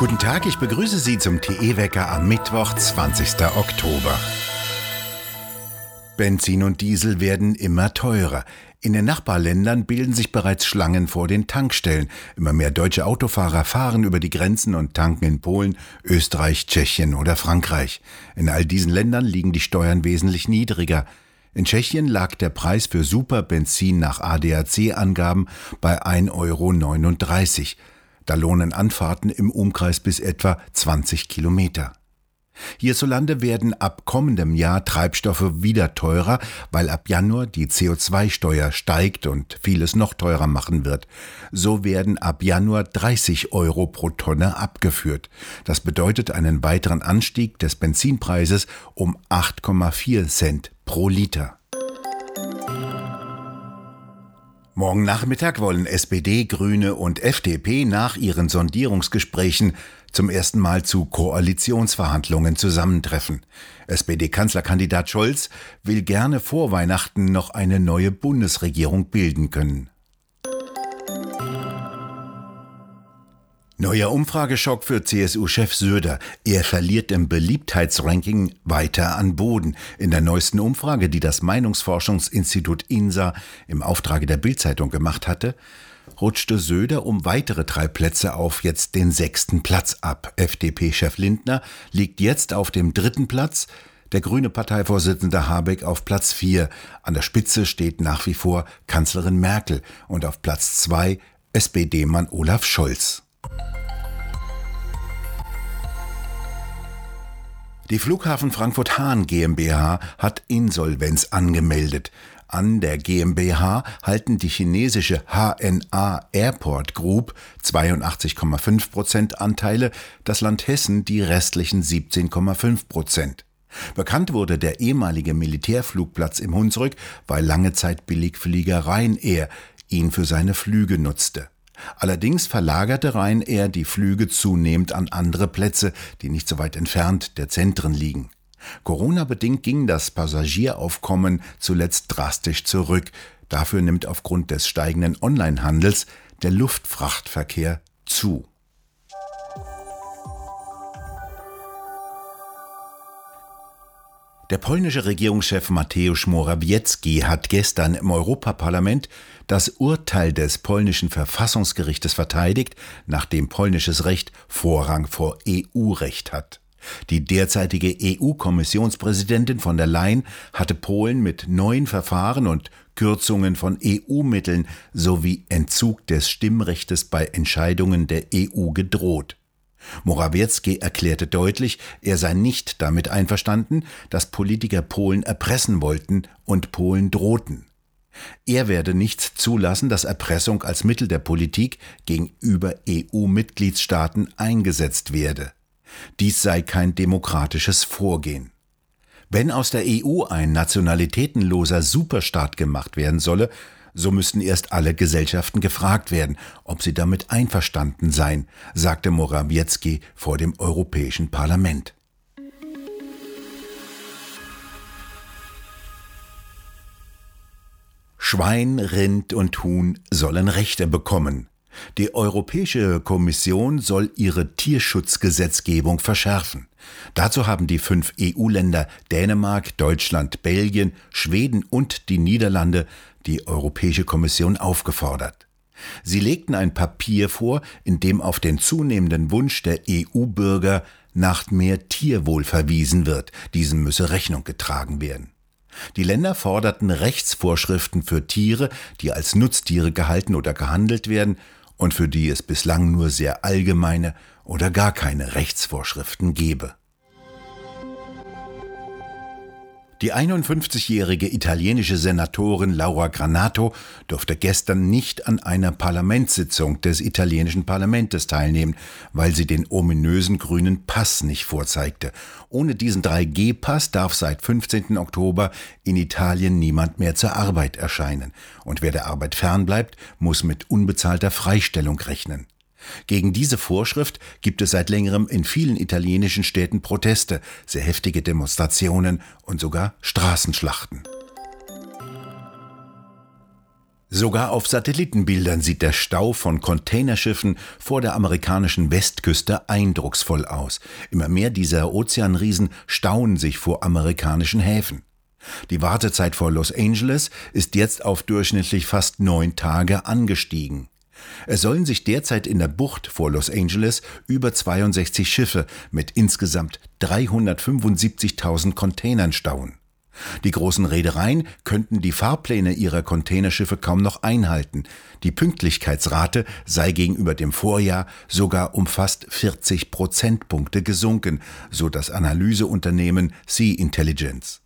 Guten Tag, ich begrüße Sie zum TE-Wecker am Mittwoch, 20. Oktober. Benzin und Diesel werden immer teurer. In den Nachbarländern bilden sich bereits Schlangen vor den Tankstellen. Immer mehr deutsche Autofahrer fahren über die Grenzen und tanken in Polen, Österreich, Tschechien oder Frankreich. In all diesen Ländern liegen die Steuern wesentlich niedriger. In Tschechien lag der Preis für Superbenzin nach ADAC-Angaben bei 1,39 Euro. Da lohnen Anfahrten im Umkreis bis etwa 20 Kilometer. Hierzulande werden ab kommendem Jahr Treibstoffe wieder teurer, weil ab Januar die CO2-Steuer steigt und vieles noch teurer machen wird. So werden ab Januar 30 Euro pro Tonne abgeführt. Das bedeutet einen weiteren Anstieg des Benzinpreises um 8,4 Cent pro Liter. Morgen Nachmittag wollen SPD, Grüne und FDP nach ihren Sondierungsgesprächen zum ersten Mal zu Koalitionsverhandlungen zusammentreffen. SPD-Kanzlerkandidat Scholz will gerne vor Weihnachten noch eine neue Bundesregierung bilden können. Neuer Umfrageschock für CSU-Chef Söder. Er verliert im Beliebtheitsranking weiter an Boden. In der neuesten Umfrage, die das Meinungsforschungsinstitut INSA im Auftrage der Bildzeitung gemacht hatte, rutschte Söder um weitere drei Plätze auf jetzt den sechsten Platz ab. FDP-Chef Lindner liegt jetzt auf dem dritten Platz, der grüne Parteivorsitzende Habeck auf Platz vier. An der Spitze steht nach wie vor Kanzlerin Merkel und auf Platz zwei SPD-Mann Olaf Scholz. Die Flughafen Frankfurt-Hahn GmbH hat Insolvenz angemeldet. An der GmbH halten die chinesische HNA Airport Group 82,5 Prozent Anteile, das Land Hessen die restlichen 17,5 Prozent. Bekannt wurde der ehemalige Militärflugplatz im Hunsrück, weil lange Zeit Billigflieger Ryanair ihn für seine Flüge nutzte. Allerdings verlagerte Ryanair die Flüge zunehmend an andere Plätze, die nicht so weit entfernt der Zentren liegen. Corona-bedingt ging das Passagieraufkommen zuletzt drastisch zurück. Dafür nimmt aufgrund des steigenden Onlinehandels der Luftfrachtverkehr zu. Der polnische Regierungschef Mateusz Morawiecki hat gestern im Europaparlament das Urteil des polnischen Verfassungsgerichtes verteidigt, nachdem polnisches Recht Vorrang vor EU-Recht hat. Die derzeitige EU-Kommissionspräsidentin von der Leyen hatte Polen mit neuen Verfahren und Kürzungen von EU-Mitteln sowie Entzug des Stimmrechtes bei Entscheidungen der EU gedroht. Morawiecki erklärte deutlich, er sei nicht damit einverstanden, dass Politiker Polen erpressen wollten und Polen drohten. Er werde nicht zulassen, dass Erpressung als Mittel der Politik gegenüber EU-Mitgliedstaaten eingesetzt werde. Dies sei kein demokratisches Vorgehen. Wenn aus der EU ein nationalitätenloser Superstaat gemacht werden solle, so müssten erst alle Gesellschaften gefragt werden, ob sie damit einverstanden seien, sagte Morawiecki vor dem Europäischen Parlament. Schwein, Rind und Huhn sollen Rechte bekommen. Die Europäische Kommission soll ihre Tierschutzgesetzgebung verschärfen. Dazu haben die fünf EU-Länder Dänemark, Deutschland, Belgien, Schweden und die Niederlande die Europäische Kommission aufgefordert. Sie legten ein Papier vor, in dem auf den zunehmenden Wunsch der EU-Bürger nach mehr Tierwohl verwiesen wird. Diesem müsse Rechnung getragen werden. Die Länder forderten Rechtsvorschriften für Tiere, die als Nutztiere gehalten oder gehandelt werden und für die es bislang nur sehr allgemeine oder gar keine Rechtsvorschriften gebe. Die 51-jährige italienische Senatorin Laura Granato durfte gestern nicht an einer Parlamentssitzung des italienischen Parlaments teilnehmen, weil sie den ominösen grünen Pass nicht vorzeigte. Ohne diesen 3G-Pass darf seit 15. Oktober in Italien niemand mehr zur Arbeit erscheinen. Und wer der Arbeit fernbleibt, muss mit unbezahlter Freistellung rechnen. Gegen diese Vorschrift gibt es seit längerem in vielen italienischen Städten Proteste, sehr heftige Demonstrationen und sogar Straßenschlachten. Sogar auf Satellitenbildern sieht der Stau von Containerschiffen vor der amerikanischen Westküste eindrucksvoll aus. Immer mehr dieser Ozeanriesen stauen sich vor amerikanischen Häfen. Die Wartezeit vor Los Angeles ist jetzt auf durchschnittlich fast neun Tage angestiegen. Es sollen sich derzeit in der Bucht vor Los Angeles über 62 Schiffe mit insgesamt 375.000 Containern stauen. Die großen Reedereien könnten die Fahrpläne ihrer Containerschiffe kaum noch einhalten. Die Pünktlichkeitsrate sei gegenüber dem Vorjahr sogar um fast 40 Prozentpunkte gesunken, so das Analyseunternehmen Sea Intelligence.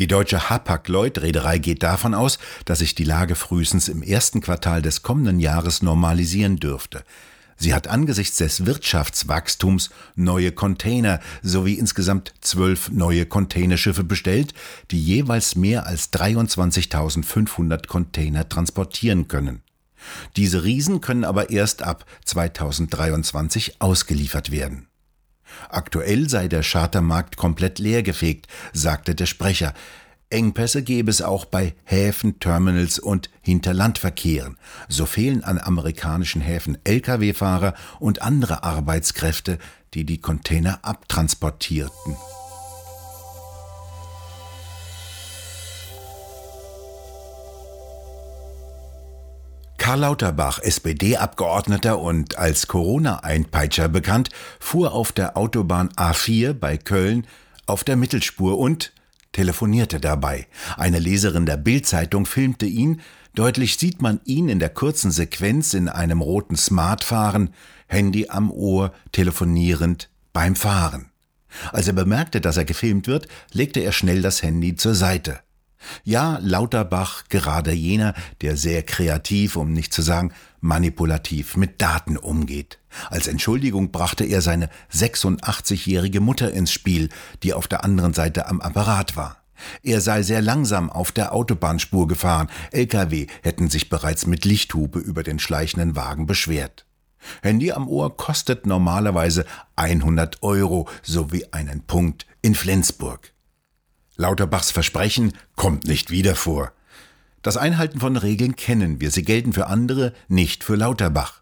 Die deutsche Hapag-Lloyd-Reederei geht davon aus, dass sich die Lage frühestens im ersten Quartal des kommenden Jahres normalisieren dürfte. Sie hat angesichts des Wirtschaftswachstums neue Container sowie insgesamt zwölf neue Containerschiffe bestellt, die jeweils mehr als 23.500 Container transportieren können. Diese Riesen können aber erst ab 2023 ausgeliefert werden. Aktuell sei der Chartermarkt komplett leergefegt, sagte der Sprecher. Engpässe gäbe es auch bei Häfen, Terminals und Hinterlandverkehren. So fehlen an amerikanischen Häfen Lkw-Fahrer und andere Arbeitskräfte, die die Container abtransportierten. Karl Lauterbach, SPD-Abgeordneter und als Corona-Einpeitscher bekannt, fuhr auf der Autobahn A4 bei Köln auf der Mittelspur und telefonierte dabei. Eine Leserin der Bildzeitung filmte ihn, deutlich sieht man ihn in der kurzen Sequenz in einem roten Smart fahren, Handy am Ohr, telefonierend beim Fahren. Als er bemerkte, dass er gefilmt wird, legte er schnell das Handy zur Seite. Ja, Lauterbach, gerade jener, der sehr kreativ, um nicht zu sagen manipulativ mit Daten umgeht. Als Entschuldigung brachte er seine 86-jährige Mutter ins Spiel, die auf der anderen Seite am Apparat war. Er sei sehr langsam auf der Autobahnspur gefahren, Lkw hätten sich bereits mit Lichthupe über den schleichenden Wagen beschwert. Handy am Ohr kostet normalerweise 100 Euro sowie einen Punkt in Flensburg. Lauterbachs Versprechen kommt nicht wieder vor. Das Einhalten von Regeln kennen wir, sie gelten für andere, nicht für Lauterbach.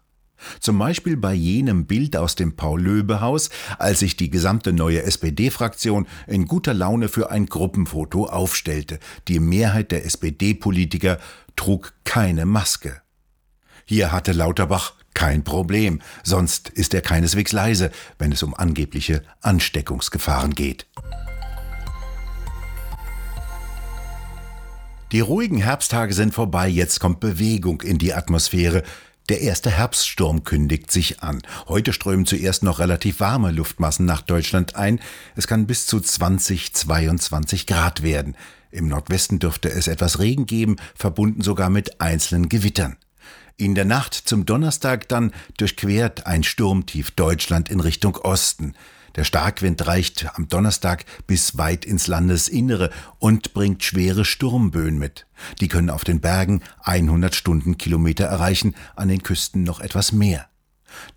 Zum Beispiel bei jenem Bild aus dem Paul-Löbe-Haus, als sich die gesamte neue SPD-Fraktion in guter Laune für ein Gruppenfoto aufstellte. Die Mehrheit der SPD-Politiker trug keine Maske. Hier hatte Lauterbach kein Problem, sonst ist er keineswegs leise, wenn es um angebliche Ansteckungsgefahren geht. Die ruhigen Herbsttage sind vorbei, jetzt kommt Bewegung in die Atmosphäre. Der erste Herbststurm kündigt sich an. Heute strömen zuerst noch relativ warme Luftmassen nach Deutschland ein. Es kann bis zu 20, 22 Grad werden. Im Nordwesten dürfte es etwas Regen geben, verbunden sogar mit einzelnen Gewittern. In der Nacht zum Donnerstag dann durchquert ein Sturmtief Deutschland in Richtung Osten. Der Starkwind reicht am Donnerstag bis weit ins Landesinnere und bringt schwere Sturmböen mit. Die können auf den Bergen 100 Stundenkilometer erreichen, an den Küsten noch etwas mehr.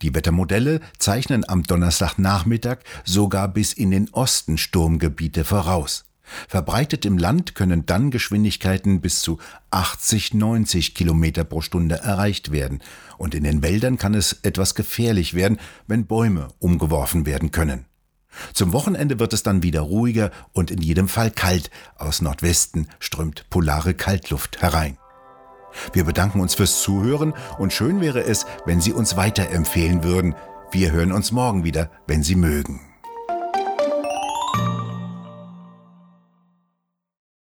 Die Wettermodelle zeichnen am Donnerstagnachmittag sogar bis in den Osten Sturmgebiete voraus. Verbreitet im Land können dann Geschwindigkeiten bis zu 80, 90 Kilometer pro Stunde erreicht werden. Und in den Wäldern kann es etwas gefährlich werden, wenn Bäume umgeworfen werden können. Zum Wochenende wird es dann wieder ruhiger und in jedem Fall kalt. Aus Nordwesten strömt polare Kaltluft herein. Wir bedanken uns fürs Zuhören und schön wäre es, wenn Sie uns weiterempfehlen würden. Wir hören uns morgen wieder, wenn Sie mögen.